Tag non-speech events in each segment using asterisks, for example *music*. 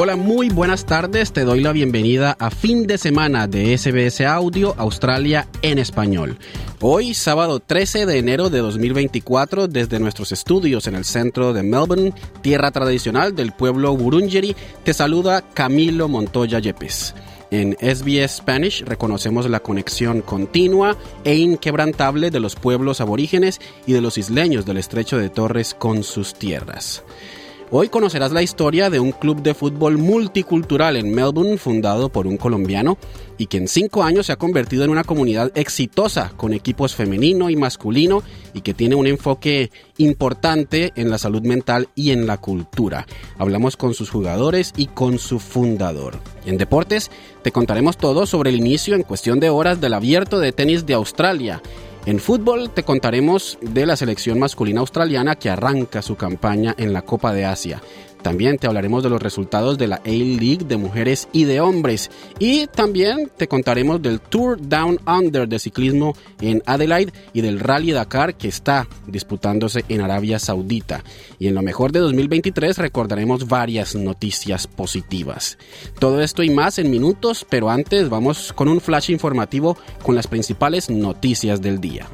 Hola, muy buenas tardes. Te doy la bienvenida a fin de semana de SBS Audio Australia en español. Hoy, sábado 13 de enero de 2024, desde nuestros estudios en el centro de Melbourne, tierra tradicional del pueblo Burungeri, te saluda Camilo Montoya Yepes. En SBS Spanish reconocemos la conexión continua e inquebrantable de los pueblos aborígenes y de los isleños del estrecho de Torres con sus tierras. Hoy conocerás la historia de un club de fútbol multicultural en Melbourne fundado por un colombiano y que en cinco años se ha convertido en una comunidad exitosa con equipos femenino y masculino y que tiene un enfoque importante en la salud mental y en la cultura. Hablamos con sus jugadores y con su fundador. En deportes te contaremos todo sobre el inicio en cuestión de horas del abierto de tenis de Australia en fútbol te contaremos de la selección masculina australiana que arranca su campaña en la Copa de Asia. También te hablaremos de los resultados de la A-League de mujeres y de hombres. Y también te contaremos del Tour Down Under de ciclismo en Adelaide y del Rally Dakar que está disputándose en Arabia Saudita. Y en lo mejor de 2023 recordaremos varias noticias positivas. Todo esto y más en minutos, pero antes vamos con un flash informativo con las principales noticias del día.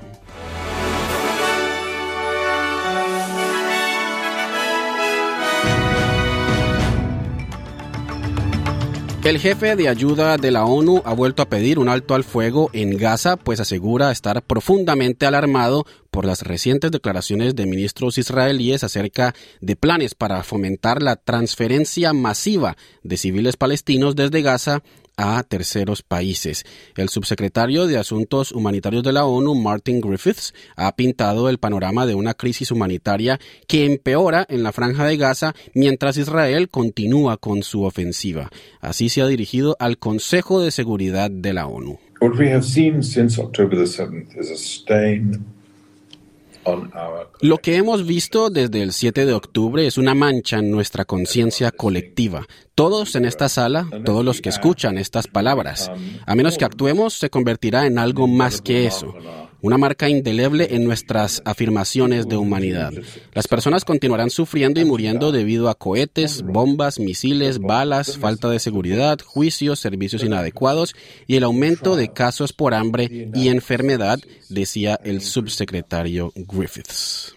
El jefe de ayuda de la ONU ha vuelto a pedir un alto al fuego en Gaza, pues asegura estar profundamente alarmado por las recientes declaraciones de ministros israelíes acerca de planes para fomentar la transferencia masiva de civiles palestinos desde Gaza a terceros países. El subsecretario de Asuntos Humanitarios de la ONU, Martin Griffiths, ha pintado el panorama de una crisis humanitaria que empeora en la franja de Gaza mientras Israel continúa con su ofensiva. Así se ha dirigido al Consejo de Seguridad de la ONU. Lo que hemos visto desde el 7 de octubre es una mancha en nuestra conciencia colectiva. Todos en esta sala, todos los que escuchan estas palabras, a menos que actuemos, se convertirá en algo más que eso una marca indeleble en nuestras afirmaciones de humanidad. Las personas continuarán sufriendo y muriendo debido a cohetes, bombas, misiles, balas, falta de seguridad, juicios, servicios inadecuados y el aumento de casos por hambre y enfermedad, decía el subsecretario Griffiths.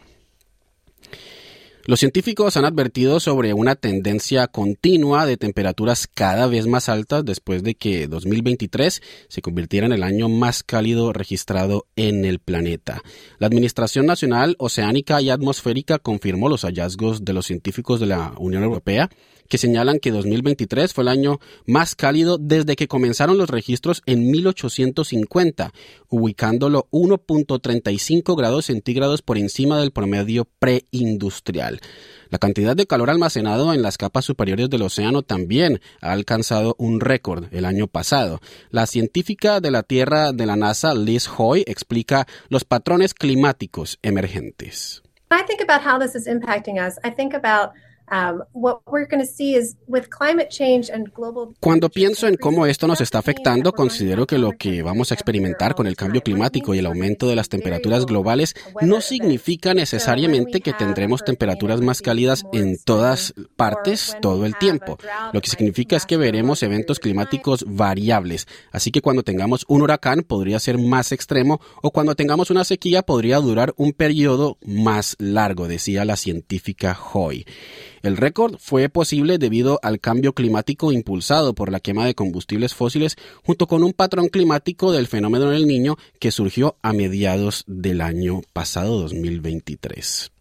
Los científicos han advertido sobre una tendencia continua de temperaturas cada vez más altas después de que 2023 se convirtiera en el año más cálido registrado en el planeta. La Administración Nacional Oceánica y Atmosférica confirmó los hallazgos de los científicos de la Unión Europea que señalan que 2023 fue el año más cálido desde que comenzaron los registros en 1850, ubicándolo 1.35 grados centígrados por encima del promedio preindustrial. La cantidad de calor almacenado en las capas superiores del océano también ha alcanzado un récord el año pasado. La científica de la Tierra de la NASA, Liz Hoy, explica los patrones climáticos emergentes. I think about how this is impacting us. I cuando pienso en cómo esto nos está afectando, considero que lo que vamos a experimentar con el cambio climático y el aumento de las temperaturas globales no significa necesariamente que tendremos temperaturas más cálidas en todas partes todo el tiempo. Lo que significa es que veremos eventos climáticos variables. Así que cuando tengamos un huracán podría ser más extremo o cuando tengamos una sequía podría durar un periodo más largo, decía la científica Hoy. El récord fue posible debido al cambio climático impulsado por la quema de combustibles fósiles junto con un patrón climático del fenómeno del niño que surgió a mediados del año pasado 2023.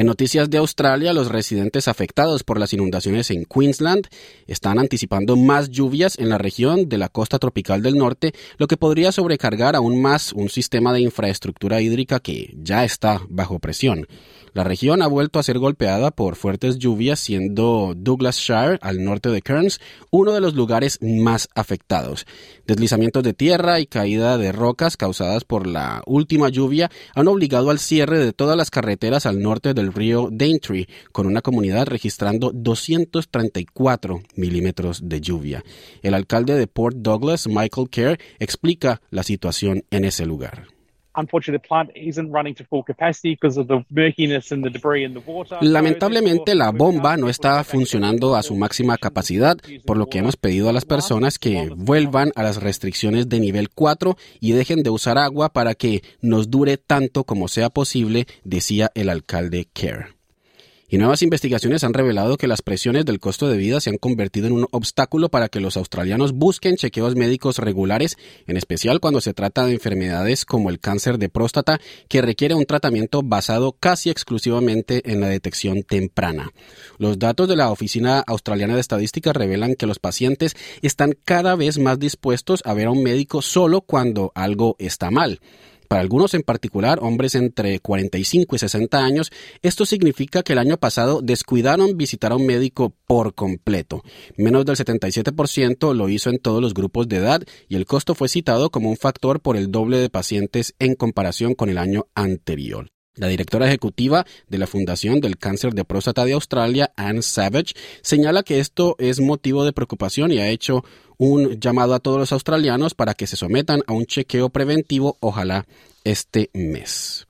En noticias de Australia, los residentes afectados por las inundaciones en Queensland están anticipando más lluvias en la región de la costa tropical del norte, lo que podría sobrecargar aún más un sistema de infraestructura hídrica que ya está bajo presión. La región ha vuelto a ser golpeada por fuertes lluvias, siendo Douglasshire, al norte de Cairns, uno de los lugares más afectados. Deslizamientos de tierra y caída de rocas causadas por la última lluvia han obligado al cierre de todas las carreteras al norte del río Daintree, con una comunidad registrando 234 milímetros de lluvia. El alcalde de Port Douglas, Michael Kerr, explica la situación en ese lugar. Lamentablemente la bomba no está funcionando a su máxima capacidad, por lo que hemos pedido a las personas que vuelvan a las restricciones de nivel 4 y dejen de usar agua para que nos dure tanto como sea posible, decía el alcalde Kerr. Y nuevas investigaciones han revelado que las presiones del costo de vida se han convertido en un obstáculo para que los australianos busquen chequeos médicos regulares, en especial cuando se trata de enfermedades como el cáncer de próstata, que requiere un tratamiento basado casi exclusivamente en la detección temprana. Los datos de la Oficina Australiana de Estadística revelan que los pacientes están cada vez más dispuestos a ver a un médico solo cuando algo está mal. Para algunos en particular, hombres entre 45 y 60 años, esto significa que el año pasado descuidaron visitar a un médico por completo. Menos del 77% lo hizo en todos los grupos de edad y el costo fue citado como un factor por el doble de pacientes en comparación con el año anterior. La directora ejecutiva de la Fundación del Cáncer de Próstata de Australia, Anne Savage, señala que esto es motivo de preocupación y ha hecho un llamado a todos los australianos para que se sometan a un chequeo preventivo, ojalá este mes.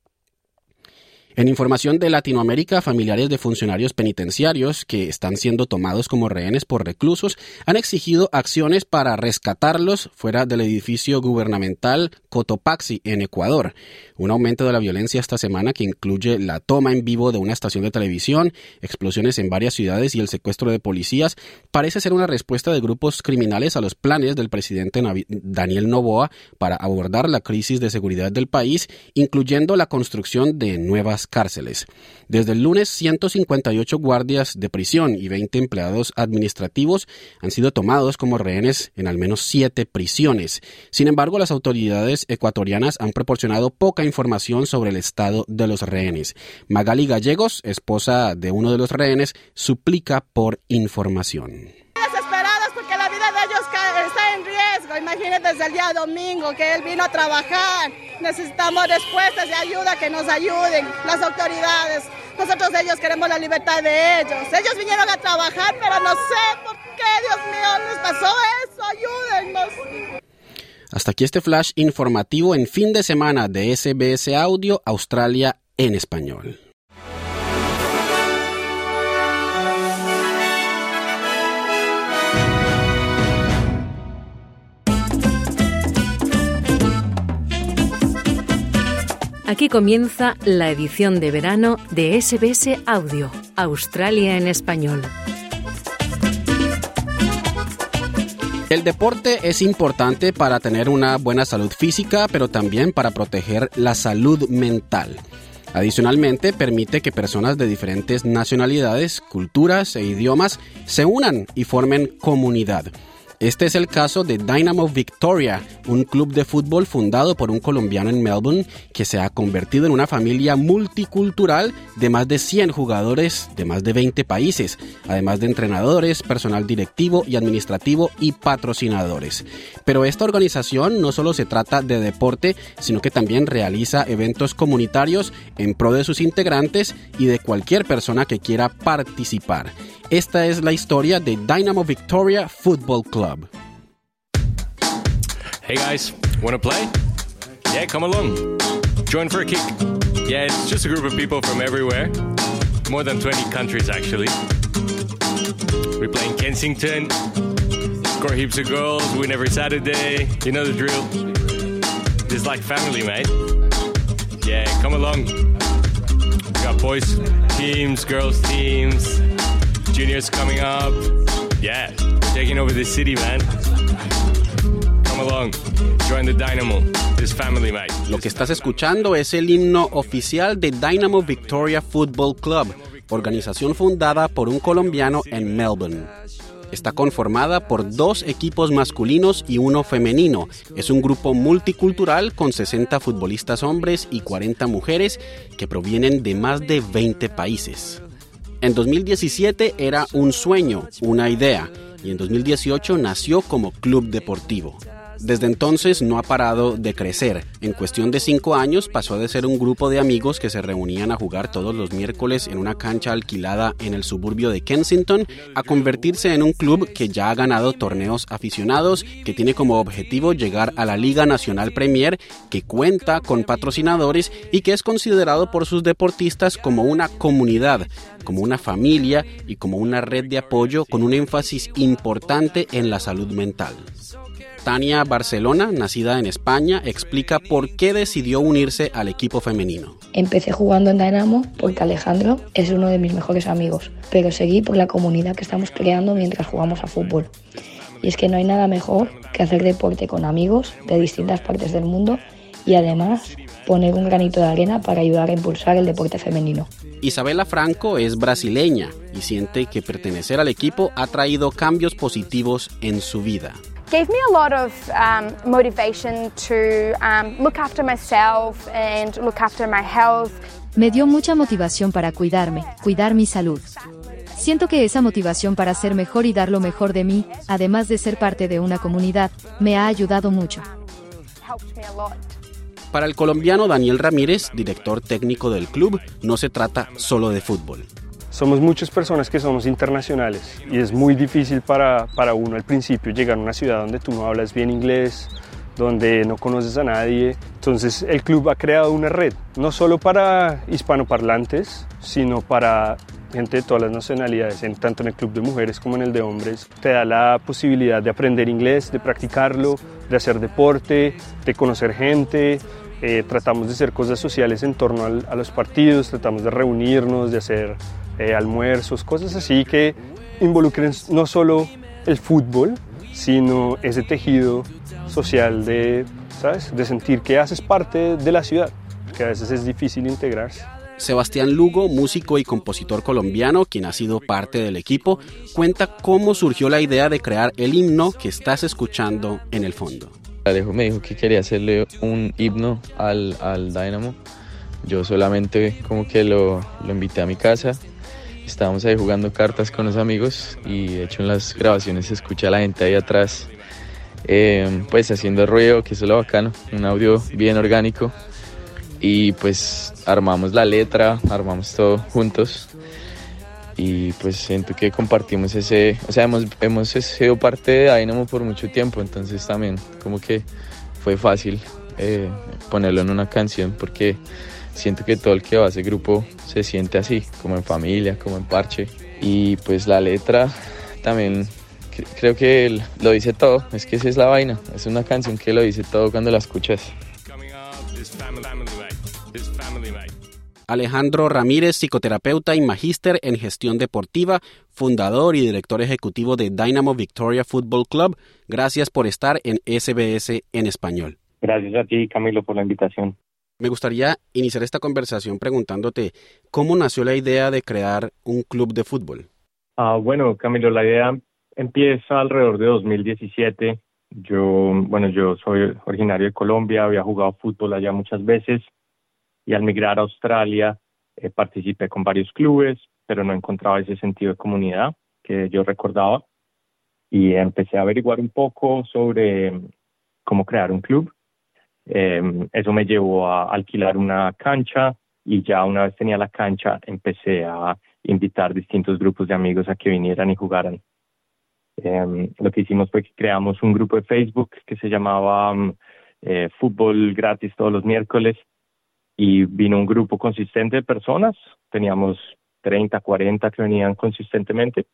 En información de Latinoamérica, familiares de funcionarios penitenciarios que están siendo tomados como rehenes por reclusos han exigido acciones para rescatarlos fuera del edificio gubernamental Cotopaxi en Ecuador. Un aumento de la violencia esta semana que incluye la toma en vivo de una estación de televisión, explosiones en varias ciudades y el secuestro de policías parece ser una respuesta de grupos criminales a los planes del presidente Daniel Novoa para abordar la crisis de seguridad del país, incluyendo la construcción de nuevas cárceles. Desde el lunes, 158 guardias de prisión y 20 empleados administrativos han sido tomados como rehenes en al menos siete prisiones. Sin embargo, las autoridades ecuatorianas han proporcionado poca información sobre el estado de los rehenes. Magali Gallegos, esposa de uno de los rehenes, suplica por información. Imagínate desde el día domingo que él vino a trabajar. Necesitamos respuestas y ayuda que nos ayuden las autoridades. Nosotros ellos queremos la libertad de ellos. Ellos vinieron a trabajar, pero no sé por qué, Dios mío, les pasó eso. Ayúdennos. Hasta aquí este flash informativo en fin de semana de SBS Audio Australia en español. Aquí comienza la edición de verano de SBS Audio, Australia en español. El deporte es importante para tener una buena salud física, pero también para proteger la salud mental. Adicionalmente, permite que personas de diferentes nacionalidades, culturas e idiomas se unan y formen comunidad. Este es el caso de Dynamo Victoria, un club de fútbol fundado por un colombiano en Melbourne que se ha convertido en una familia multicultural de más de 100 jugadores de más de 20 países, además de entrenadores, personal directivo y administrativo y patrocinadores. Pero esta organización no solo se trata de deporte, sino que también realiza eventos comunitarios en pro de sus integrantes y de cualquier persona que quiera participar. Esta es la historia de Dynamo Victoria Football Club. Hey guys, wanna play? Yeah, come along. Join for a kick. Yeah, it's just a group of people from everywhere. More than 20 countries actually. We play in Kensington. Score heaps of goals, win every Saturday. You know the drill. It's like family, mate. Yeah, come along. We got boys teams, girls teams, juniors coming up. Yeah, over the city, man. come along. Join the Dynamo. Lo que estás escuchando es el himno oficial de Dynamo Victoria Football Club, organización fundada por un colombiano en Melbourne. Está conformada por dos equipos masculinos y uno femenino. Es un grupo multicultural con 60 futbolistas hombres y 40 mujeres que provienen de más de 20 países. En 2017 era un sueño, una idea, y en 2018 nació como club deportivo. Desde entonces no ha parado de crecer. En cuestión de cinco años pasó de ser un grupo de amigos que se reunían a jugar todos los miércoles en una cancha alquilada en el suburbio de Kensington a convertirse en un club que ya ha ganado torneos aficionados, que tiene como objetivo llegar a la Liga Nacional Premier, que cuenta con patrocinadores y que es considerado por sus deportistas como una comunidad, como una familia y como una red de apoyo con un énfasis importante en la salud mental. Tania Barcelona, nacida en España, explica por qué decidió unirse al equipo femenino. Empecé jugando en Dynamo porque Alejandro es uno de mis mejores amigos, pero seguí por la comunidad que estamos creando mientras jugamos a fútbol. Y es que no hay nada mejor que hacer deporte con amigos de distintas partes del mundo y además poner un granito de arena para ayudar a impulsar el deporte femenino. Isabela Franco es brasileña y siente que pertenecer al equipo ha traído cambios positivos en su vida. Gave me a lot of um, motivation to um, look after myself and look after my health. Me dio mucha motivación para cuidarme, cuidar mi salud. Siento que esa motivación para ser mejor y dar lo mejor de mí, además de ser parte de una comunidad, me ha ayudado mucho. Helped me a lot. Para el colombiano Daniel Ramírez, director técnico del club, no se trata solo de fútbol. Somos muchas personas que somos internacionales y es muy difícil para, para uno al principio llegar a una ciudad donde tú no hablas bien inglés, donde no conoces a nadie. Entonces el club ha creado una red, no solo para hispanoparlantes, sino para gente de todas las nacionalidades, en- tanto en el club de mujeres como en el de hombres. Te da la posibilidad de aprender inglés, de practicarlo, de hacer deporte, de conocer gente. Eh, tratamos de hacer cosas sociales en torno al- a los partidos, tratamos de reunirnos, de hacer eh, almuerzos, cosas así que involucren no solo el fútbol, sino ese tejido social de, ¿sabes? de sentir que haces parte de la ciudad, que a veces es difícil integrarse. Sebastián Lugo, músico y compositor colombiano, quien ha sido parte del equipo, cuenta cómo surgió la idea de crear el himno que estás escuchando en el fondo. Alejo me dijo que quería hacerle un himno al, al Dynamo. Yo solamente como que lo, lo invité a mi casa. Estábamos ahí jugando cartas con los amigos y de hecho en las grabaciones se escucha a la gente ahí atrás eh, pues haciendo ruido, que eso es lo bacano, un audio bien orgánico. Y pues armamos la letra, armamos todo juntos y pues siento que compartimos ese, o sea, hemos, hemos sido parte de Dynamo por mucho tiempo, entonces también como que fue fácil eh, ponerlo en una canción porque siento que todo el que va a ese grupo se siente así, como en familia, como en parche. Y pues la letra también cre- creo que lo dice todo, es que esa es la vaina, es una canción que lo dice todo cuando la escuchas. Alejandro Ramírez, psicoterapeuta y magíster en gestión deportiva, fundador y director ejecutivo de Dynamo Victoria Football Club. Gracias por estar en SBS en español. Gracias a ti, Camilo, por la invitación. Me gustaría iniciar esta conversación preguntándote cómo nació la idea de crear un club de fútbol. Ah, bueno, Camilo, la idea empieza alrededor de 2017. Yo, bueno, yo soy originario de Colombia, había jugado fútbol allá muchas veces y al migrar a Australia eh, participé con varios clubes, pero no encontraba ese sentido de comunidad que yo recordaba y empecé a averiguar un poco sobre cómo crear un club. Eh, eso me llevó a alquilar una cancha y ya una vez tenía la cancha empecé a invitar distintos grupos de amigos a que vinieran y jugaran. Eh, lo que hicimos fue que creamos un grupo de Facebook que se llamaba mm, eh, Fútbol Gratis todos los miércoles y vino un grupo consistente de personas, teníamos 30, 40 que venían consistentemente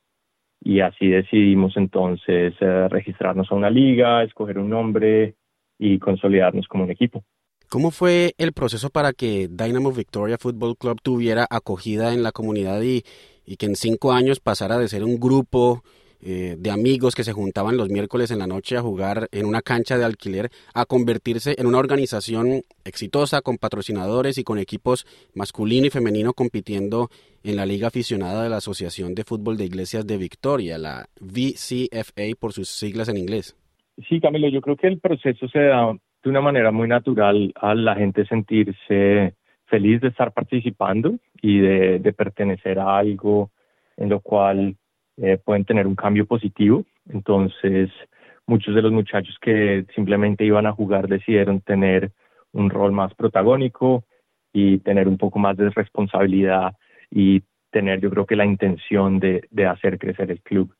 y así decidimos entonces eh, registrarnos a una liga, escoger un nombre y consolidarnos como un equipo. ¿Cómo fue el proceso para que Dynamo Victoria Football Club tuviera acogida en la comunidad y, y que en cinco años pasara de ser un grupo eh, de amigos que se juntaban los miércoles en la noche a jugar en una cancha de alquiler a convertirse en una organización exitosa con patrocinadores y con equipos masculino y femenino compitiendo en la liga aficionada de la Asociación de Fútbol de Iglesias de Victoria, la VCFA por sus siglas en inglés. Sí, Camilo, yo creo que el proceso se da de una manera muy natural a la gente sentirse feliz de estar participando y de, pertenecer a algo en lo cual eh, pueden tener un cambio positivo. Entonces, muchos de los muchachos que simplemente iban a jugar decidieron tener un rol más protagónico y tener un poco más de responsabilidad y tener yo creo que la intención de, de hacer crecer el club.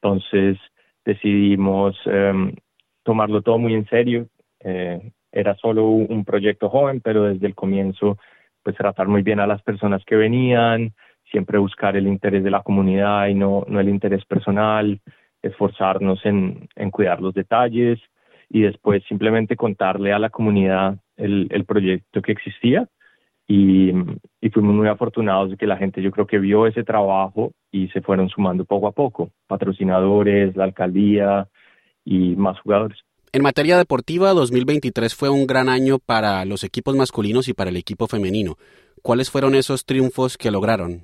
Entonces decidimos em, tomarlo todo muy en serio. Eh, era solo un proyecto joven, pero desde el comienzo pues tratar muy bien a las personas que venían, siempre buscar el interés de la comunidad y no, no el interés personal, esforzarnos en, en cuidar los detalles y después simplemente contarle a la comunidad el, el proyecto que existía y, y, fuimos muy afortunados de que la gente yo creo que vio ese trabajo y se fueron sumando poco a poco, patrocinadores, la alcaldía y más jugadores. En materia deportiva, 2023 fue un gran año para los equipos masculinos y para el equipo femenino. ¿Cuáles fueron esos triunfos que lograron?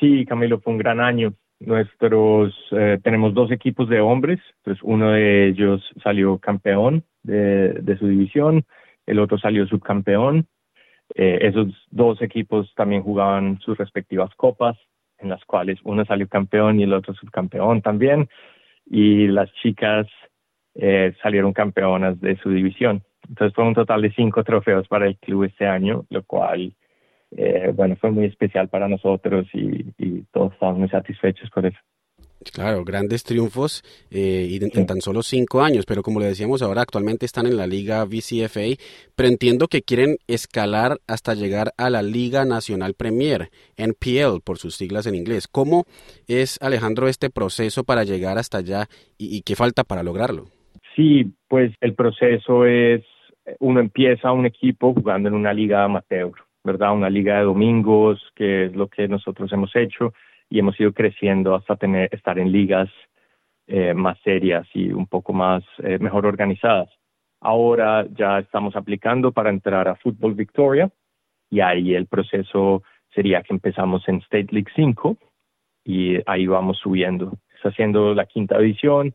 Sí, Camilo, fue un gran año. Nuestros eh, tenemos dos equipos de hombres, pues uno de ellos salió campeón de, de su división, el otro salió subcampeón. Eh, esos dos equipos también jugaban sus respectivas copas, en las cuales uno salió campeón y el otro subcampeón también. Y las chicas eh, salieron campeonas de su división. Entonces fue un total de cinco trofeos para el club este año, lo cual, eh, bueno, fue muy especial para nosotros y, todos estamos muy satisfechos por eso. Claro, grandes triunfos eh, y en, tan solo cinco años, pero como le decíamos ahora, actualmente están en la Liga VCFA, pero entiendo que quieren escalar hasta llegar a la Liga Nacional Premier, NPL por sus siglas en inglés. ¿Cómo es, Alejandro, este proceso para llegar hasta allá y qué falta para lograrlo? Sí, pues el proceso es, uno empieza un equipo jugando en una liga amateur, ¿verdad? Una liga de domingos, que es lo que nosotros hemos hecho y hemos ido creciendo hasta tener, estar en ligas eh, más serias y un poco más eh, mejor organizadas. Ahora ya estamos aplicando para entrar a Fútbol Victoria y ahí el proceso sería que empezamos en State League 5 y ahí vamos subiendo. Está haciendo la quinta división,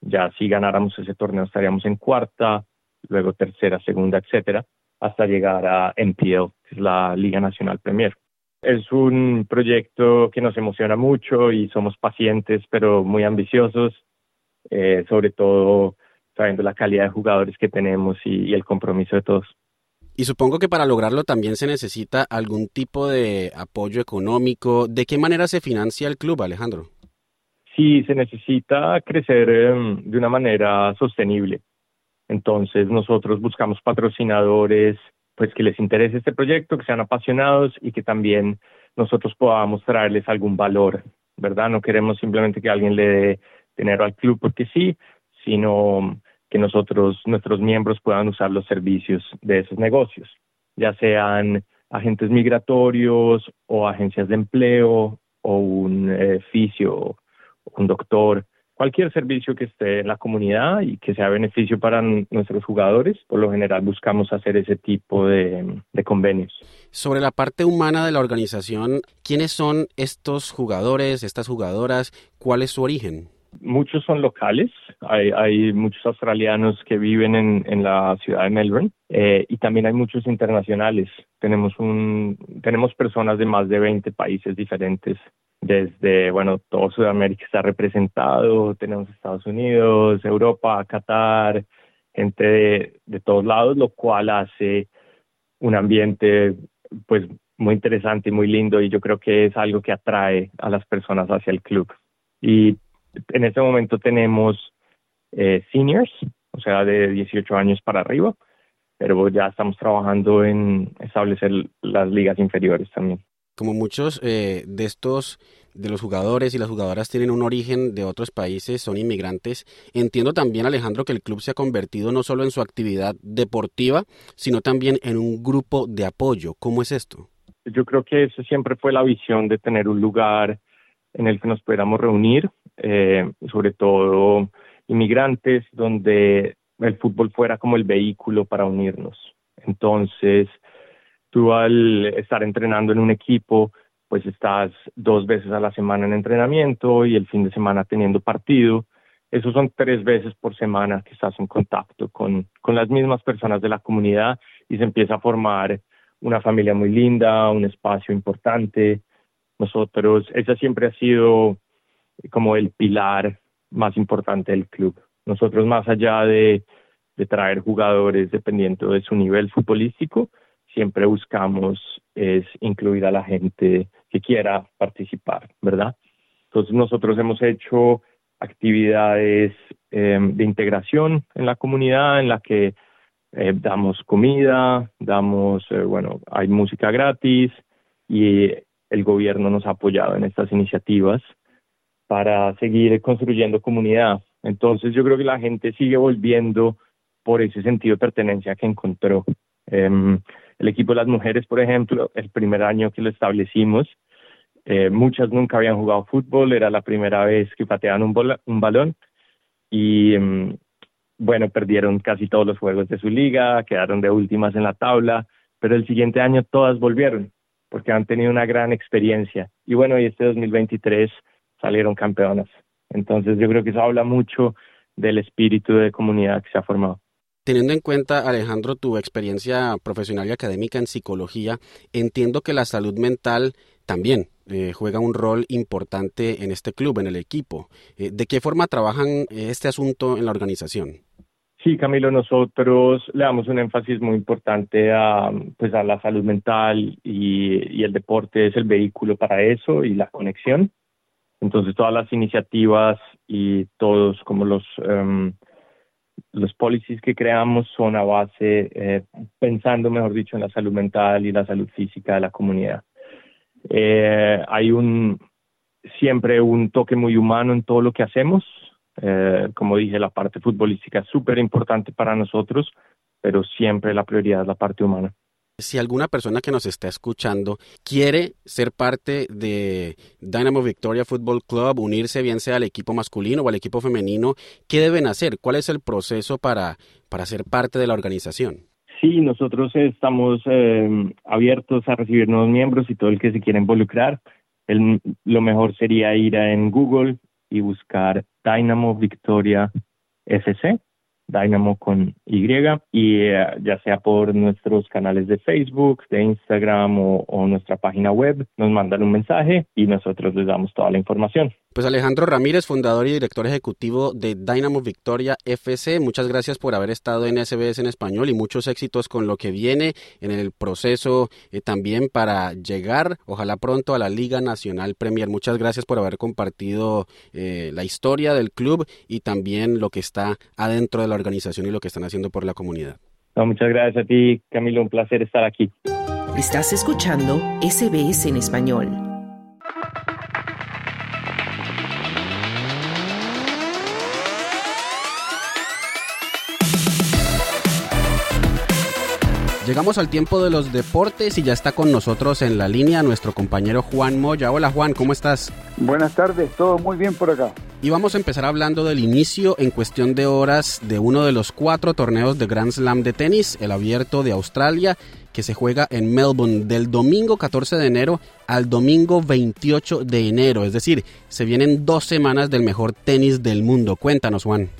ya si ganáramos ese torneo estaríamos en cuarta, luego tercera, segunda, etcétera, hasta llegar a NPL, que es la Liga Nacional Premier. Es un proyecto que nos emociona mucho y somos pacientes, pero muy ambiciosos, eh, sobre todo sabiendo la calidad de jugadores que tenemos y, el compromiso de todos. Y supongo que para lograrlo también se necesita algún tipo de apoyo económico. ¿De qué manera se financia el club, Alejandro? Sí, se necesita crecer em, de una manera sostenible. Entonces nosotros buscamos patrocinadores pues que les interese este proyecto, que sean apasionados y que también nosotros podamos traerles algún valor, ¿verdad? No queremos simplemente que alguien le dé dinero al club porque sí, sino que nosotros, nuestros miembros puedan usar los servicios de esos negocios, ya sean agentes migratorios o agencias de empleo o un edificio un doctor, cualquier servicio que esté en la comunidad y que sea beneficio para nuestros jugadores, por lo general buscamos hacer ese tipo de, convenios. Sobre la parte humana de la organización, ¿quiénes son estos jugadores, estas jugadoras? ¿Cuál es su origen? Muchos son locales, hay, muchos australianos que viven en, la ciudad de Melbourne eh, y también hay muchos internacionales. Tenemos, un, tenemos personas de más de 20 países diferentes desde, bueno, todo Sudamérica está representado, tenemos Estados Unidos, Europa, Qatar, gente de, todos lados, lo cual hace un ambiente pues muy interesante y muy lindo y yo creo que es algo que atrae a las personas hacia el club. Y en este momento tenemos eh, seniors, o sea, de 18 años para arriba, pero ya estamos trabajando en establecer las ligas inferiores también como muchos eh, de estos, de los jugadores y las jugadoras tienen un origen de otros países, son inmigrantes, entiendo también, Alejandro, que el club se ha convertido no solo en su actividad deportiva, sino también en un grupo de apoyo. ¿Cómo es esto? Yo creo que eso siempre fue la visión de tener un lugar en el que nos pudiéramos reunir eh, sobre todo inmigrantes, donde el fútbol fuera como el vehículo para unirnos. Entonces, tú al estar entrenando en un equipo, pues estás dos veces a la semana en entrenamiento y el fin de semana teniendo partido. Esos son tres veces por semana que estás en contacto con, con las mismas personas de la comunidad y se empieza a formar una familia muy linda, un espacio importante. Nosotros, ese siempre ha sido como el pilar más importante del club. Nosotros más allá de, de traer jugadores dependiendo de su nivel futbolístico, siempre buscamos es incluir a la gente que quiera participar, ¿verdad? Entonces nosotros hemos hecho actividades em, de integración en la comunidad en la que eh, damos comida, damos, eh, bueno, hay música gratis y el gobierno nos ha apoyado en estas iniciativas para seguir construyendo comunidad. Entonces yo creo que la gente sigue volviendo por ese sentido de pertenencia que encontró. El equipo de las mujeres, por ejemplo, el primer año que lo establecimos, eh, muchas nunca habían jugado fútbol, era la primera vez que pateaban un, un balón y em, bueno, perdieron casi todos los juegos de su liga, quedaron de últimas en la tabla, pero el siguiente año todas volvieron porque han tenido una gran experiencia. Y bueno, y este 2023 salieron campeonas. Entonces yo creo que eso habla mucho del espíritu de comunidad que se ha formado. Teniendo en cuenta, Alejandro, tu experiencia profesional y académica en psicología, entiendo que la salud mental también eh, juega un rol importante en este club, en el equipo. Eh, ¿De qué forma trabajan este asunto en la organización? Sí, Camilo, nosotros le damos un énfasis muy importante a, pues, a la salud mental y, el deporte es el vehículo para eso y la conexión. Entonces, todas las iniciativas y todos como los, um, los policies que creamos son a base, eh, pensando, mejor dicho, en la salud mental y la salud física de la comunidad. Eh, hay un siempre un toque muy humano en todo lo que hacemos eh, como dije, la parte futbolística es súper importante para nosotros, pero siempre la prioridad es la parte humana. Si alguna persona que nos está escuchando quiere ser parte de Dynamo Victoria Football Club, unirse bien sea al equipo masculino o al equipo femenino, ¿qué deben hacer? ¿Cuál es el proceso para, para ser parte de la organización? Sí, nosotros estamos eh, abiertos a recibir nuevos miembros y todo el que se quiera involucrar. El, lo mejor sería ir en Google y buscar Dynamo Victoria FC, Dynamo con Y, y eh, ya sea por nuestros canales de Facebook, de Instagram o, nuestra página web, nos mandan un mensaje y nosotros les damos toda la información. Pues Alejandro Ramírez, fundador y director ejecutivo de Dynamo Victoria FC, muchas gracias por haber estado en SBS en español y muchos éxitos con lo que viene en el proceso eh, también para llegar, ojalá pronto, a la Liga Nacional Premier. Muchas gracias por haber compartido eh, la historia del club y también lo que está adentro de la organización y lo que están haciendo por la comunidad. muchas gracias a ti, Camilo, un placer estar aquí. Estás escuchando SBS en español. Llegamos al tiempo de los deportes y ya está con nosotros en la línea nuestro compañero Juan Moya. Hola Juan, ¿cómo estás? Buenas tardes, todo muy bien por acá. Y vamos a empezar hablando del inicio en cuestión de horas de uno de los cuatro torneos de Grand Slam de tenis, el abierto de Australia, que se juega en Melbourne del domingo 14 de enero al domingo 28 de enero. Es decir, se vienen dos semanas del mejor tenis del mundo. Cuéntanos, Juan.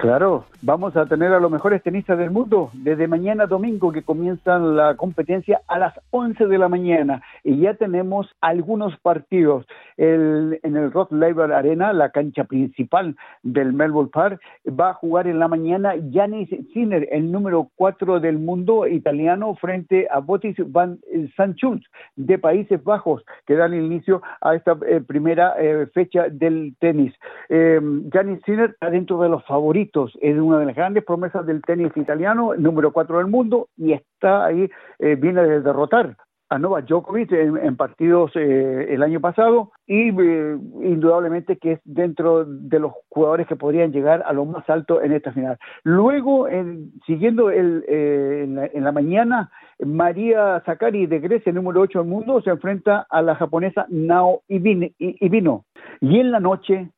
Claro, vamos a tener a los mejores tenistas del mundo desde mañana domingo que comienzan la competencia a las 11 de la mañana y ya tenemos algunos partidos el, en el Rod Laver Arena, la cancha principal del Melbourne Park, va a jugar en la mañana Janis Sinner, el número 4 del mundo italiano frente a Botis van Sanchuz de Países Bajos que dan inicio a esta eh, primera eh, fecha del tenis. Eh, Janis Sinner está dentro de los favoritos una de las grandes promesas del tenis italiano, número cuatro del mundo, y está ahí, eh, viene de derrotar a Novak Djokovic en, partidos eh, el año pasado y eh, indudablemente que es dentro de los jugadores que podrían llegar a lo más alto en esta final. Luego, siguiendo el, en, la, mañana, María Zakari de Grecia, número 8 del mundo, se enfrenta a la japonesa Nao Ibino. Y en la noche,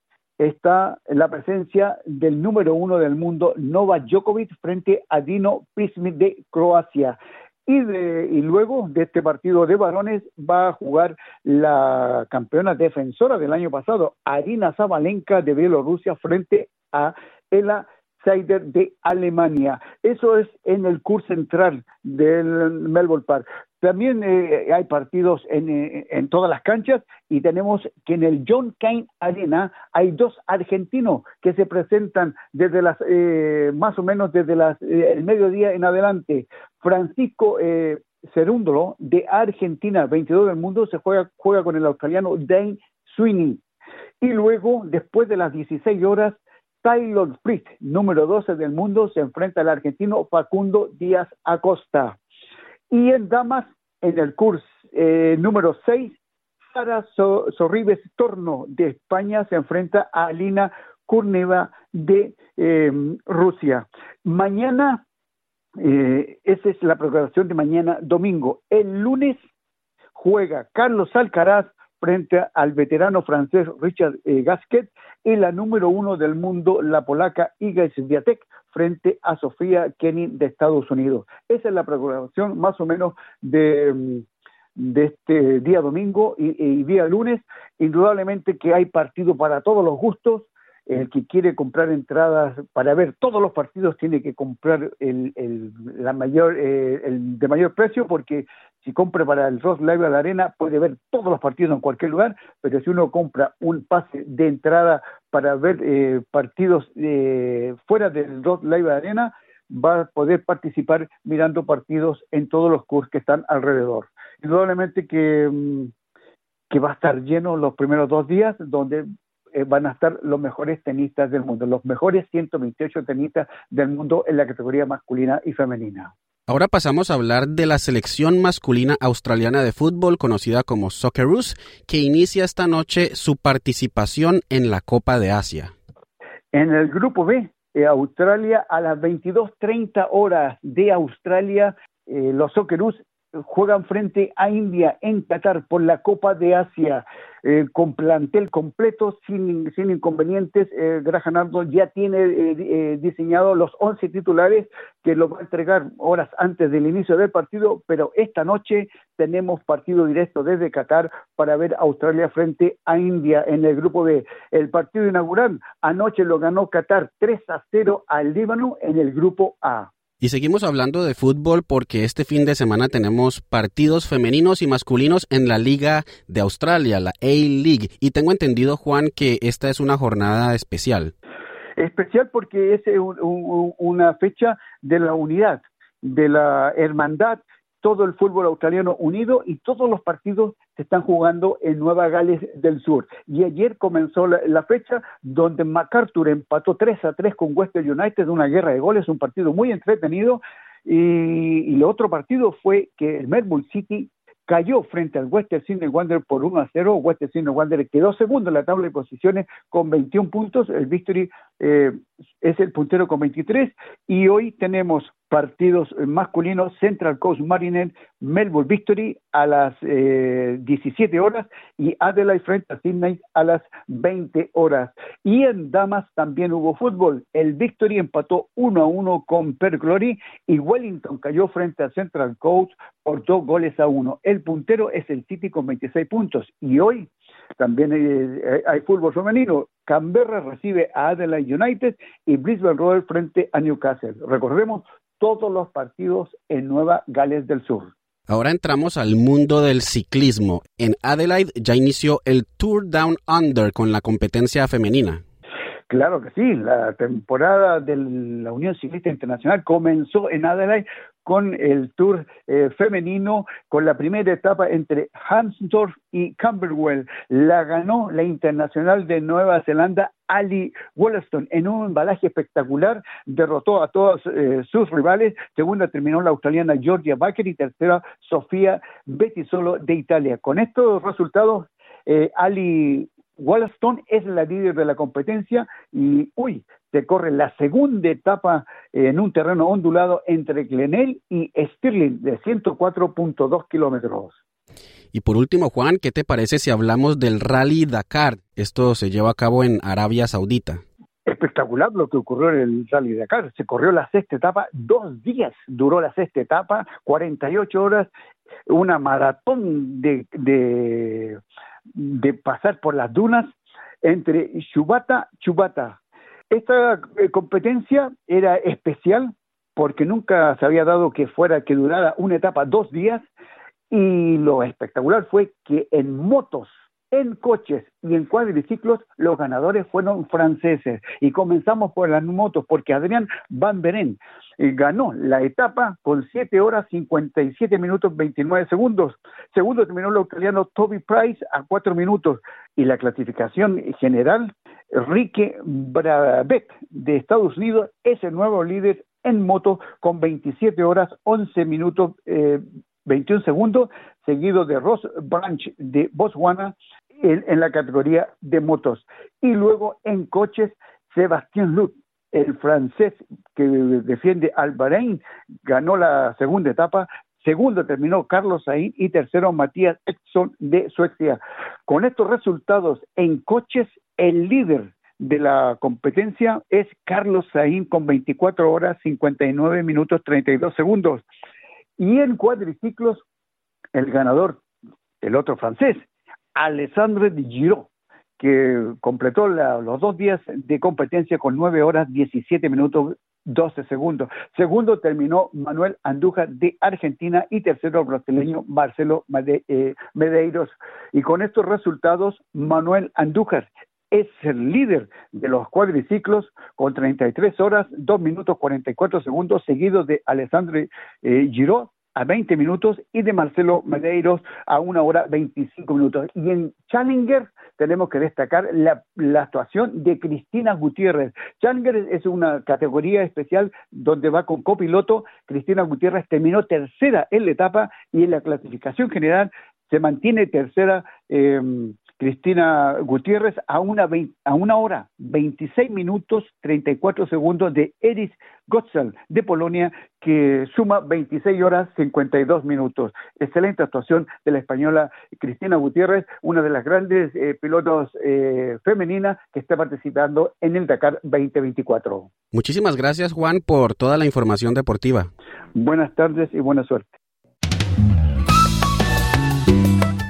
está la presencia del número uno del mundo, Novak Djokovic, frente a Dino Pismic de Croacia. Y, de, y luego de este partido de varones va a jugar la campeona defensora del año pasado, Arina Zabalenka de Bielorrusia, frente a Ela Seider de Alemania. Eso es en el curso central del Melbourne Park. También eh, hay partidos en, eh, en, todas las canchas y tenemos que en el John Cain Arena hay dos argentinos que se presentan desde las eh, más o menos desde las el mediodía en adelante. Francisco Cerúndolo de Argentina, 22 del mundo, se juega juega con el australiano Dane Sweeney. Y luego, después de las 16 horas, Taylor Fritz, número 12 del mundo, se enfrenta al argentino Facundo Díaz Acosta. Y en damas, en el curso eh, número 6, Sara Sorribes Torno de España se enfrenta a Alina Kurneva de em, Rusia. Mañana, eh, esa es la programación de mañana, domingo. El lunes juega Carlos Alcaraz frente al veterano francés Richard eh, Gasquet y la número uno del mundo, la polaca Iga Swiatek, frente a Sofía Kenin de Estados Unidos. Esa es la programación más o menos de, mm, de este día domingo y, y día lunes. Indudablemente que hay partido para todos los gustos el que quiere comprar entradas para ver todos los partidos tiene que comprar el, el la mayor eh, el de mayor precio porque si compra para el Ross Live a la Arena puede ver todos los partidos en cualquier lugar pero si uno compra un pase de entrada para ver eh, partidos eh, fuera del Ross Live a la Arena va a poder participar mirando partidos en todos los cursos que están alrededor. Indudablemente que mm, que va a estar lleno los primeros dos días donde eh, van a estar los mejores tenistas del mundo, los mejores 128 tenistas del mundo en la categoría masculina y femenina. Ahora pasamos a hablar de la selección masculina australiana de fútbol conocida como Socceroos, que inicia esta noche su participación en la Copa de Asia. En el grupo B, eh, Australia a las 22:30 horas de Australia, eh, los Socceroos juegan frente a India en Qatar por la Copa de Asia eh, con plantel completo sin, sin inconvenientes. Eh, Graham ya tiene eh, eh, diseñado los 11 titulares que lo va a entregar horas antes del inicio del partido, pero esta noche tenemos partido directo desde Qatar para ver Australia frente a India en el grupo B. El partido inaugural anoche lo ganó Qatar 3 a 0 al Líbano en el grupo A. Y seguimos hablando de fútbol porque este fin de semana tenemos partidos femeninos y masculinos en la Liga de Australia, la A-League. Y tengo entendido, Juan, que esta es una jornada especial. Especial porque es una fecha de la unidad, de la hermandad todo el fútbol australiano unido y todos los partidos se están jugando en Nueva Gales del Sur. Y ayer comenzó la, fecha donde MacArthur empató 3 a 3 con Western United, una guerra de goles, un partido muy entretenido. Y, el otro partido fue que el Melbourne City cayó frente al Western Sydney Wanderers por 1 a 0. Western Sydney Wanderers quedó segundo en la tabla de posiciones con 21 puntos. El Victory eh, es el puntero con 23. Y hoy tenemos partidos masculinos, Central Coast Mariner, Melbourne Victory a las eh, 17 horas y Adelaide frente a Sydney a las 20 horas. Y en damas también hubo fútbol. El Victory empató 1 a 1 con Per Glory y Wellington cayó frente a Central Coast por dos goles a uno. El puntero es el City con 26 puntos y hoy también hay, hay, fútbol femenino. Canberra recibe a Adelaide United y Brisbane Royal frente a Newcastle. Recordemos todos los partidos en Nueva Gales del Sur. Ahora entramos al mundo del ciclismo. En Adelaide ya inició el Tour Down Under con la competencia femenina. Claro que sí, la temporada de la Unión Ciclista Internacional comenzó en Adelaide con el Tour eh, femenino, con la primera etapa entre Hansdorf y Camberwell. La ganó la Internacional de Nueva Zelanda, Ali Wollaston, en un embalaje espectacular, derrotó a todos eh, sus rivales. Segunda terminó la australiana Georgia Baker y tercera Sofía Bettisolo de Italia. Con estos resultados, eh, Ali Wollaston es la líder de la competencia y, uy, se corre la segunda etapa en un terreno ondulado entre Glenelg y Stirling de 104.2 kilómetros. Y por último, Juan, ¿qué te parece si hablamos del Rally Dakar? Esto se lleva a cabo en Arabia Saudita. Espectacular lo que ocurrió en el Rally Dakar. Se corrió la sexta etapa, dos días duró la sexta etapa, 48 horas, una maratón de, de, de pasar por las dunas entre Chubata, Chubata. Esta eh, competencia era especial porque nunca se había dado que fuera que durara una etapa dos días y lo espectacular fue que en motos, en coches y en cuadriciclos los ganadores fueron franceses. Y comenzamos por las motos porque Adrián Van Beren eh, ganó la etapa con 7 horas 57 minutos 29 segundos. Segundo terminó el australiano Toby Price a 4 minutos. Y la clasificación general, Rique Brabeck de Estados Unidos es el nuevo líder en moto con 27 horas 11 minutos eh, 21 segundos, seguido de Ross Branch de Botswana en, la categoría de motos. Y luego en coches, Sebastián Lut, el francés que defiende al Bahrein, ganó la segunda etapa. Segundo terminó Carlos Sainz y tercero Matías Edson de Suecia. Con estos resultados en coches, el líder de la competencia es Carlos Sainz con 24 horas 59 minutos 32 segundos. Y en cuadriciclos, el ganador, el otro francés, Alessandre Di Giro, que completó la, los dos días de competencia con 9 horas 17 minutos 12 segundos. Segundo terminó Manuel Andújar de Argentina y tercero brasileño Marcelo eh, Medeiros. Y con estos resultados, Manuel Andújar es el líder de los cuadriciclos con 33 horas, 2 minutos 44 segundos, seguido de Alessandro eh, Giró a 20 minutos y de Marcelo Medeiros a 1 hora 25 minutos. Y en Challenger tenemos que destacar la, la, actuación de Cristina Gutiérrez. Challenger es una categoría especial donde va con copiloto. Cristina Gutiérrez terminó tercera en la etapa y en la clasificación general se mantiene tercera. Eh, Cristina Gutiérrez a una, a una hora, 26 minutos, 34 segundos de Eris Gotzel de Polonia, que suma 26 horas, 52 minutos. Excelente actuación de la española Cristina Gutiérrez, una de las grandes eh, pilotos eh, femeninas que está participando en el Dakar 2024. Muchísimas gracias, Juan, por toda la información deportiva. Buenas tardes y buena suerte.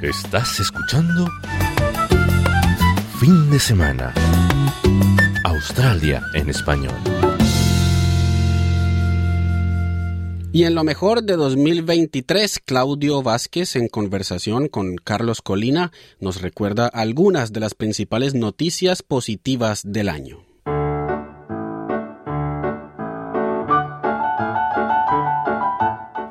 ¿Estás escuchando? Fin de semana. Australia en español. Y en lo mejor de 2023, Claudio Vázquez, en conversación con Carlos Colina, nos recuerda algunas de las principales noticias positivas del año.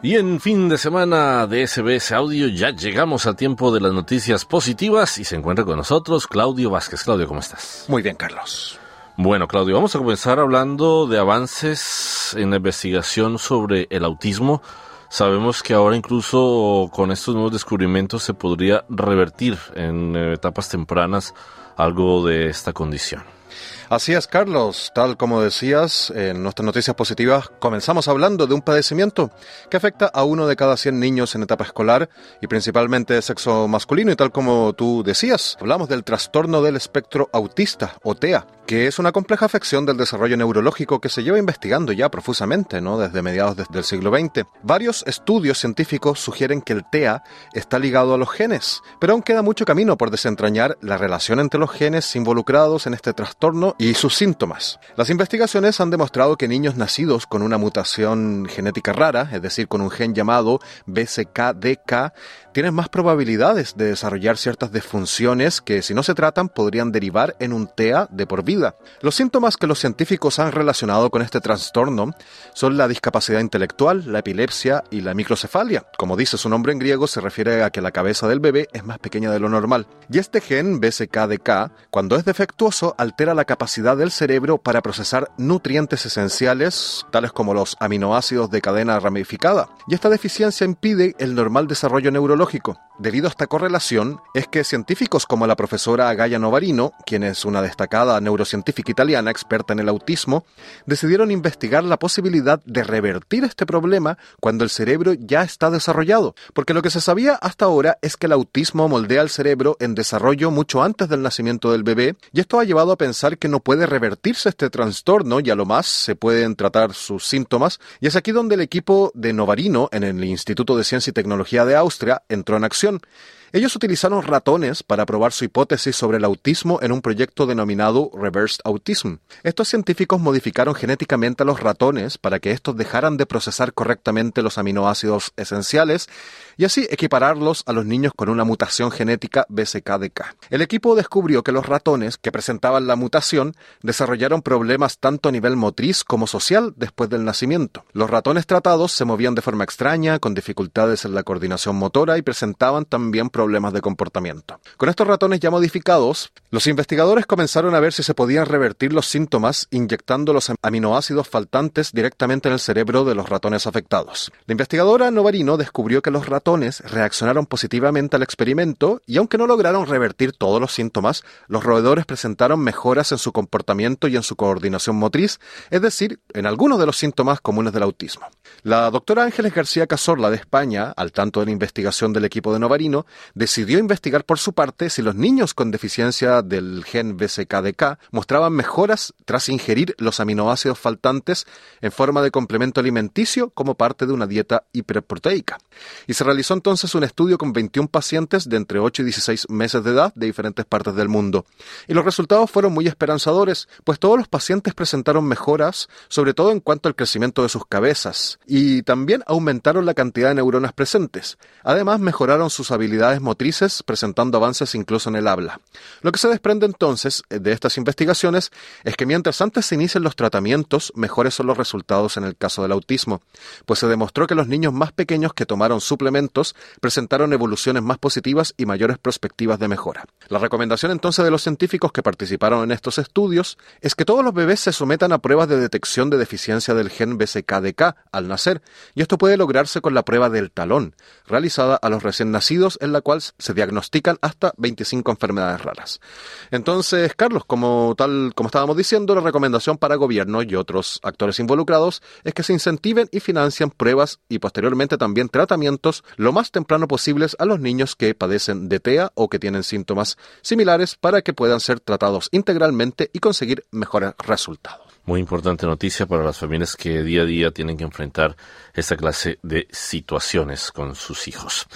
Y en fin de semana de SBS Audio ya llegamos al tiempo de las noticias positivas y se encuentra con nosotros Claudio Vázquez. Claudio, ¿cómo estás? Muy bien, Carlos. Bueno, Claudio, vamos a comenzar hablando de avances en la investigación sobre el autismo. Sabemos que ahora incluso con estos nuevos descubrimientos se podría revertir en etapas tempranas algo de esta condición. Así es, Carlos. Tal como decías, en nuestras noticias positivas comenzamos hablando de un padecimiento que afecta a uno de cada 100 niños en etapa escolar y principalmente de sexo masculino. Y tal como tú decías, hablamos del trastorno del espectro autista o TEA, que es una compleja afección del desarrollo neurológico que se lleva investigando ya profusamente, ¿no? Desde mediados del siglo XX. Varios estudios científicos sugieren que el TEA está ligado a los genes, pero aún queda mucho camino por desentrañar la relación entre los genes involucrados en este trastorno y sus síntomas. Las investigaciones han demostrado que niños nacidos con una mutación genética rara, es decir, con un gen llamado BCKDK, tienen más probabilidades de desarrollar ciertas disfunciones que si no se tratan podrían derivar en un TEA de por vida. Los síntomas que los científicos han relacionado con este trastorno son la discapacidad intelectual, la epilepsia y la microcefalia. Como dice su nombre en griego, se refiere a que la cabeza del bebé es más pequeña de lo normal. Y este gen BCKDK, cuando es defectuoso, altera la capacidad del cerebro para procesar nutrientes esenciales, tales como los aminoácidos de cadena ramificada. Y esta deficiencia impide el normal desarrollo neurológico tecnológico debido a esta correlación es que científicos como la profesora Gaia Novarino, quien es una destacada neurocientífica italiana experta en el autismo, decidieron investigar la posibilidad de revertir este problema cuando el cerebro ya está desarrollado, porque lo que se sabía hasta ahora es que el autismo moldea el cerebro en desarrollo mucho antes del nacimiento del bebé, y esto ha llevado a pensar que no puede revertirse este trastorno y a lo más se pueden tratar sus síntomas, y es aquí donde el equipo de Novarino en el Instituto de Ciencia y Tecnología de Austria entró en acción. Washington Ellos utilizaron ratones para probar su hipótesis sobre el autismo en un proyecto denominado Reversed Autism. Estos científicos modificaron genéticamente a los ratones para que estos dejaran de procesar correctamente los aminoácidos esenciales y así equipararlos a los niños con una mutación genética BCKDK. El equipo descubrió que los ratones que presentaban la mutación desarrollaron problemas tanto a nivel motriz como social después del nacimiento. Los ratones tratados se movían de forma extraña, con dificultades en la coordinación motora y presentaban también problemas problemas de comportamiento. Con estos ratones ya modificados, los investigadores comenzaron a ver si se podían revertir los síntomas inyectando los aminoácidos faltantes directamente en el cerebro de los ratones afectados. La investigadora Novarino descubrió que los ratones reaccionaron positivamente al experimento y aunque no lograron revertir todos los síntomas, los roedores presentaron mejoras en su comportamiento y en su coordinación motriz, es decir, en algunos de los síntomas comunes del autismo. La doctora Ángeles García Cazorla de España, al tanto de la investigación del equipo de Novarino, decidió investigar por su parte si los niños con deficiencia del gen BCKDK mostraban mejoras tras ingerir los aminoácidos faltantes en forma de complemento alimenticio como parte de una dieta hiperproteica. Y se realizó entonces un estudio con 21 pacientes de entre 8 y 16 meses de edad de diferentes partes del mundo. Y los resultados fueron muy esperanzadores, pues todos los pacientes presentaron mejoras, sobre todo en cuanto al crecimiento de sus cabezas, y también aumentaron la cantidad de neuronas presentes. Además, mejoraron sus habilidades motrices, presentando avances incluso en el habla. Lo que se desprende entonces eh, de estas investigaciones es que mientras antes se inician los tratamientos, mejores son los resultados en el caso del autismo, pues se demostró que los niños más pequeños que tomaron suplementos presentaron evoluciones más positivas y mayores perspectivas de mejora. La recomendación entonces de los científicos que participaron en estos estudios es que todos los bebés se sometan a pruebas de detección de deficiencia del gen BCKDK al nacer, y esto puede lograrse con la prueba del talón, realizada a los recién nacidos en la cual se diagnostican hasta 25 enfermedades raras. Entonces, Carlos, como tal, como estábamos diciendo, la recomendación para gobierno y otros actores involucrados es que se incentiven y financien pruebas y posteriormente también tratamientos lo más temprano posibles a los niños que padecen de TEA o que tienen síntomas similares para que puedan ser tratados integralmente y conseguir mejores resultados. Muy importante noticia para las familias que día a día tienen que enfrentar esta clase de situaciones con sus hijos.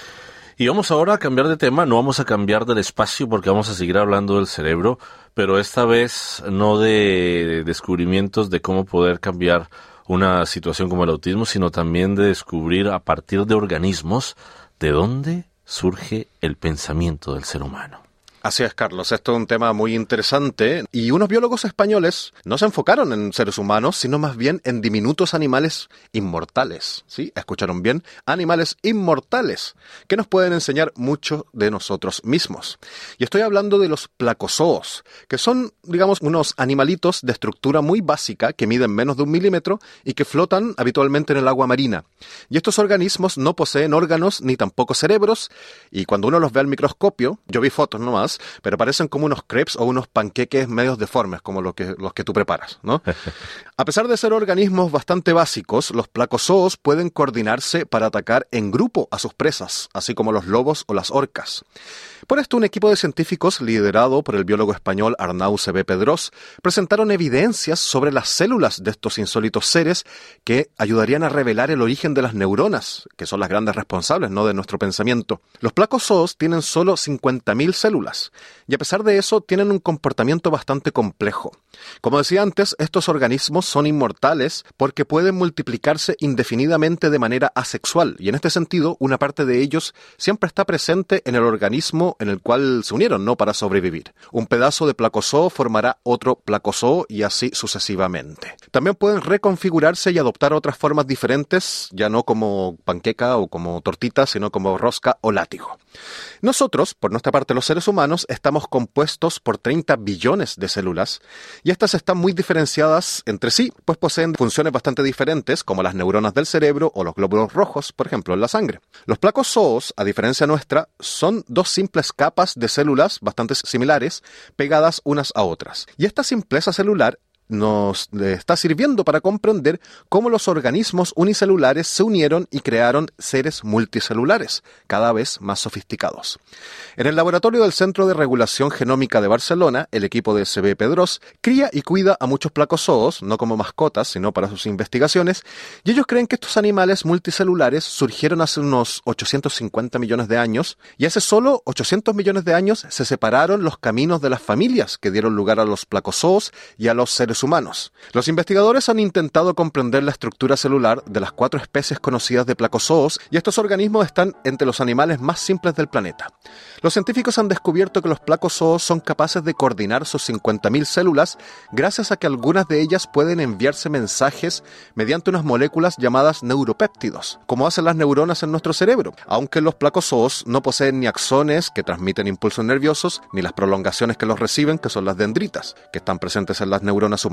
Y vamos ahora a cambiar de tema, no vamos a cambiar del espacio porque vamos a seguir hablando del cerebro, pero esta vez no de descubrimientos de cómo poder cambiar una situación como el autismo, sino también de descubrir a partir de organismos de dónde surge el pensamiento del ser humano. Así es, Carlos. Esto es un tema muy interesante y unos biólogos españoles no se enfocaron en seres humanos, sino más bien en diminutos animales inmortales. ¿Sí? ¿Escucharon bien? Animales inmortales que nos pueden enseñar mucho de nosotros mismos. Y estoy hablando de los placozoos, que son, digamos, unos animalitos de estructura muy básica que miden menos de un milímetro y que flotan habitualmente en el agua marina. Y estos organismos no poseen órganos ni tampoco cerebros y cuando uno los ve al microscopio, yo vi fotos nomás, pero parecen como unos crepes o unos panqueques medios deformes, como los que, los que tú preparas, ¿no? *laughs* A pesar de ser organismos bastante básicos, los placozoos pueden coordinarse para atacar en grupo a sus presas, así como los lobos o las orcas. Por esto, un equipo de científicos liderado por el biólogo español Arnau C. Pedros presentaron evidencias sobre las células de estos insólitos seres que ayudarían a revelar el origen de las neuronas, que son las grandes responsables ¿no? de nuestro pensamiento. Los placozoos tienen solo 50.000 células y a pesar de eso tienen un comportamiento bastante complejo. Como decía antes, estos organismos son inmortales porque pueden multiplicarse indefinidamente de manera asexual y en este sentido una parte de ellos siempre está presente en el organismo en el cual se unieron, ¿no? Para sobrevivir. Un pedazo de placozoo formará otro placozoo y así sucesivamente. También pueden reconfigurarse y adoptar otras formas diferentes, ya no como panqueca o como tortita, sino como rosca o látigo. Nosotros, por nuestra parte los seres humanos, estamos compuestos por 30 billones de células y estas están muy diferenciadas entre sí, pues poseen funciones bastante diferentes, como las neuronas del cerebro o los glóbulos rojos, por ejemplo, en la sangre. Los placozoos, a diferencia nuestra, son dos simples capas de células bastante similares, pegadas unas a otras. Y esta simpleza celular nos está sirviendo para comprender cómo los organismos unicelulares se unieron y crearon seres multicelulares, cada vez más sofisticados. En el laboratorio del Centro de Regulación Genómica de Barcelona, el equipo de CB Pedros cría y cuida a muchos placozoos, no como mascotas, sino para sus investigaciones, y ellos creen que estos animales multicelulares surgieron hace unos 850 millones de años, y hace solo 800 millones de años se separaron los caminos de las familias que dieron lugar a los placozoos y a los seres humanos. Los investigadores han intentado comprender la estructura celular de las cuatro especies conocidas de placozoos y estos organismos están entre los animales más simples del planeta. Los científicos han descubierto que los placozoos son capaces de coordinar sus 50.000 células gracias a que algunas de ellas pueden enviarse mensajes mediante unas moléculas llamadas neuropéptidos, como hacen las neuronas en nuestro cerebro, aunque los placozoos no poseen ni axones que transmiten impulsos nerviosos, ni las prolongaciones que los reciben, que son las dendritas, que están presentes en las neuronas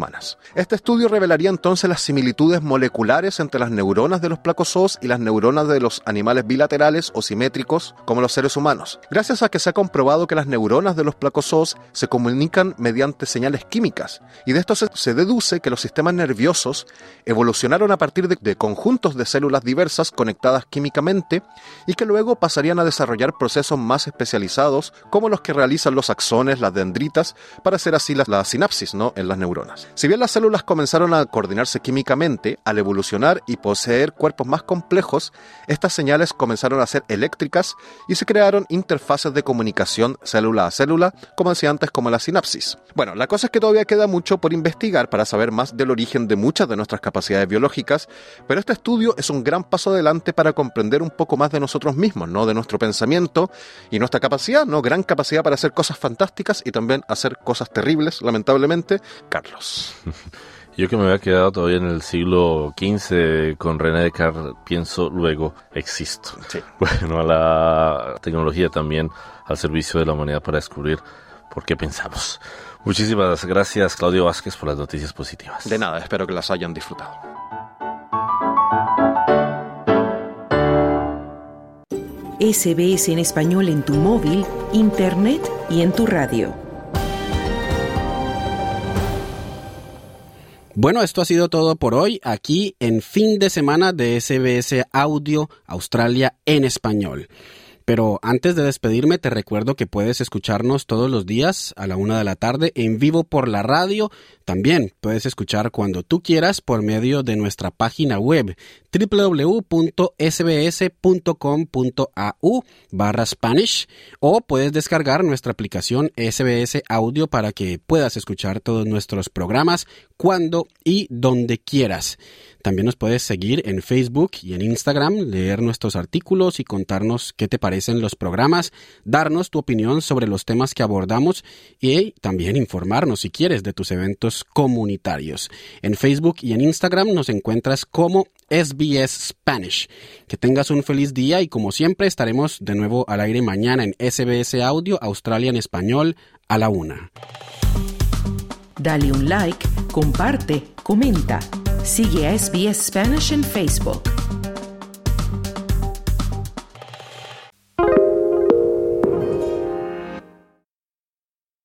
Este estudio revelaría entonces las similitudes moleculares entre las neuronas de los placozoos y las neuronas de los animales bilaterales o simétricos como los seres humanos, gracias a que se ha comprobado que las neuronas de los placozoos se comunican mediante señales químicas, y de esto se, deduce que los sistemas nerviosos evolucionaron a partir de, conjuntos de células diversas conectadas químicamente y que luego pasarían a desarrollar procesos más especializados como los que realizan los axones, las dendritas, para hacer así la, sinapsis en las neuronas. Si bien las células comenzaron a coordinarse químicamente, al evolucionar y poseer cuerpos más complejos, estas señales comenzaron a ser eléctricas y se crearon interfaces de comunicación célula a célula, como decía antes, como la sinapsis. Bueno, la cosa es que todavía queda mucho por investigar para saber más del origen de muchas de nuestras capacidades biológicas, pero este estudio es un gran paso adelante para comprender un poco más de nosotros mismos, ¿no? De nuestro pensamiento y nuestra capacidad, ¿no? Gran capacidad para hacer cosas fantásticas y también hacer cosas terribles, lamentablemente. Carlos. Yo que me había quedado todavía en el siglo XV con René Descartes, pienso luego existo. Bueno, a la tecnología también al servicio de la humanidad para descubrir por qué pensamos. Muchísimas gracias Claudio Vázquez por las noticias positivas. De nada, espero que las hayan disfrutado. SBS en español en tu móvil, internet y en tu radio. Bueno, esto ha sido todo por hoy aquí en fin de semana de SBS Audio Australia en español. Pero antes de despedirme, te recuerdo que puedes escucharnos todos los días a la una de la tarde en vivo por la radio. También puedes escuchar cuando tú quieras por medio de nuestra página web www.sbs.com.au barra Spanish o puedes descargar nuestra aplicación SBS Audio para que puedas escuchar todos nuestros programas cuando y donde quieras. También nos puedes seguir en Facebook y en Instagram, leer nuestros artículos y contarnos qué te parecen los programas, darnos tu opinión sobre los temas que abordamos y también informarnos si quieres de tus eventos comunitarios. En Facebook y en Instagram nos encuentras como SBS Spanish. Que tengas un feliz día y como siempre estaremos de nuevo al aire mañana en SBS Audio Australia en Español a la una. Dale un like, comparte, comenta. Sigue a SBS Spanish en Facebook.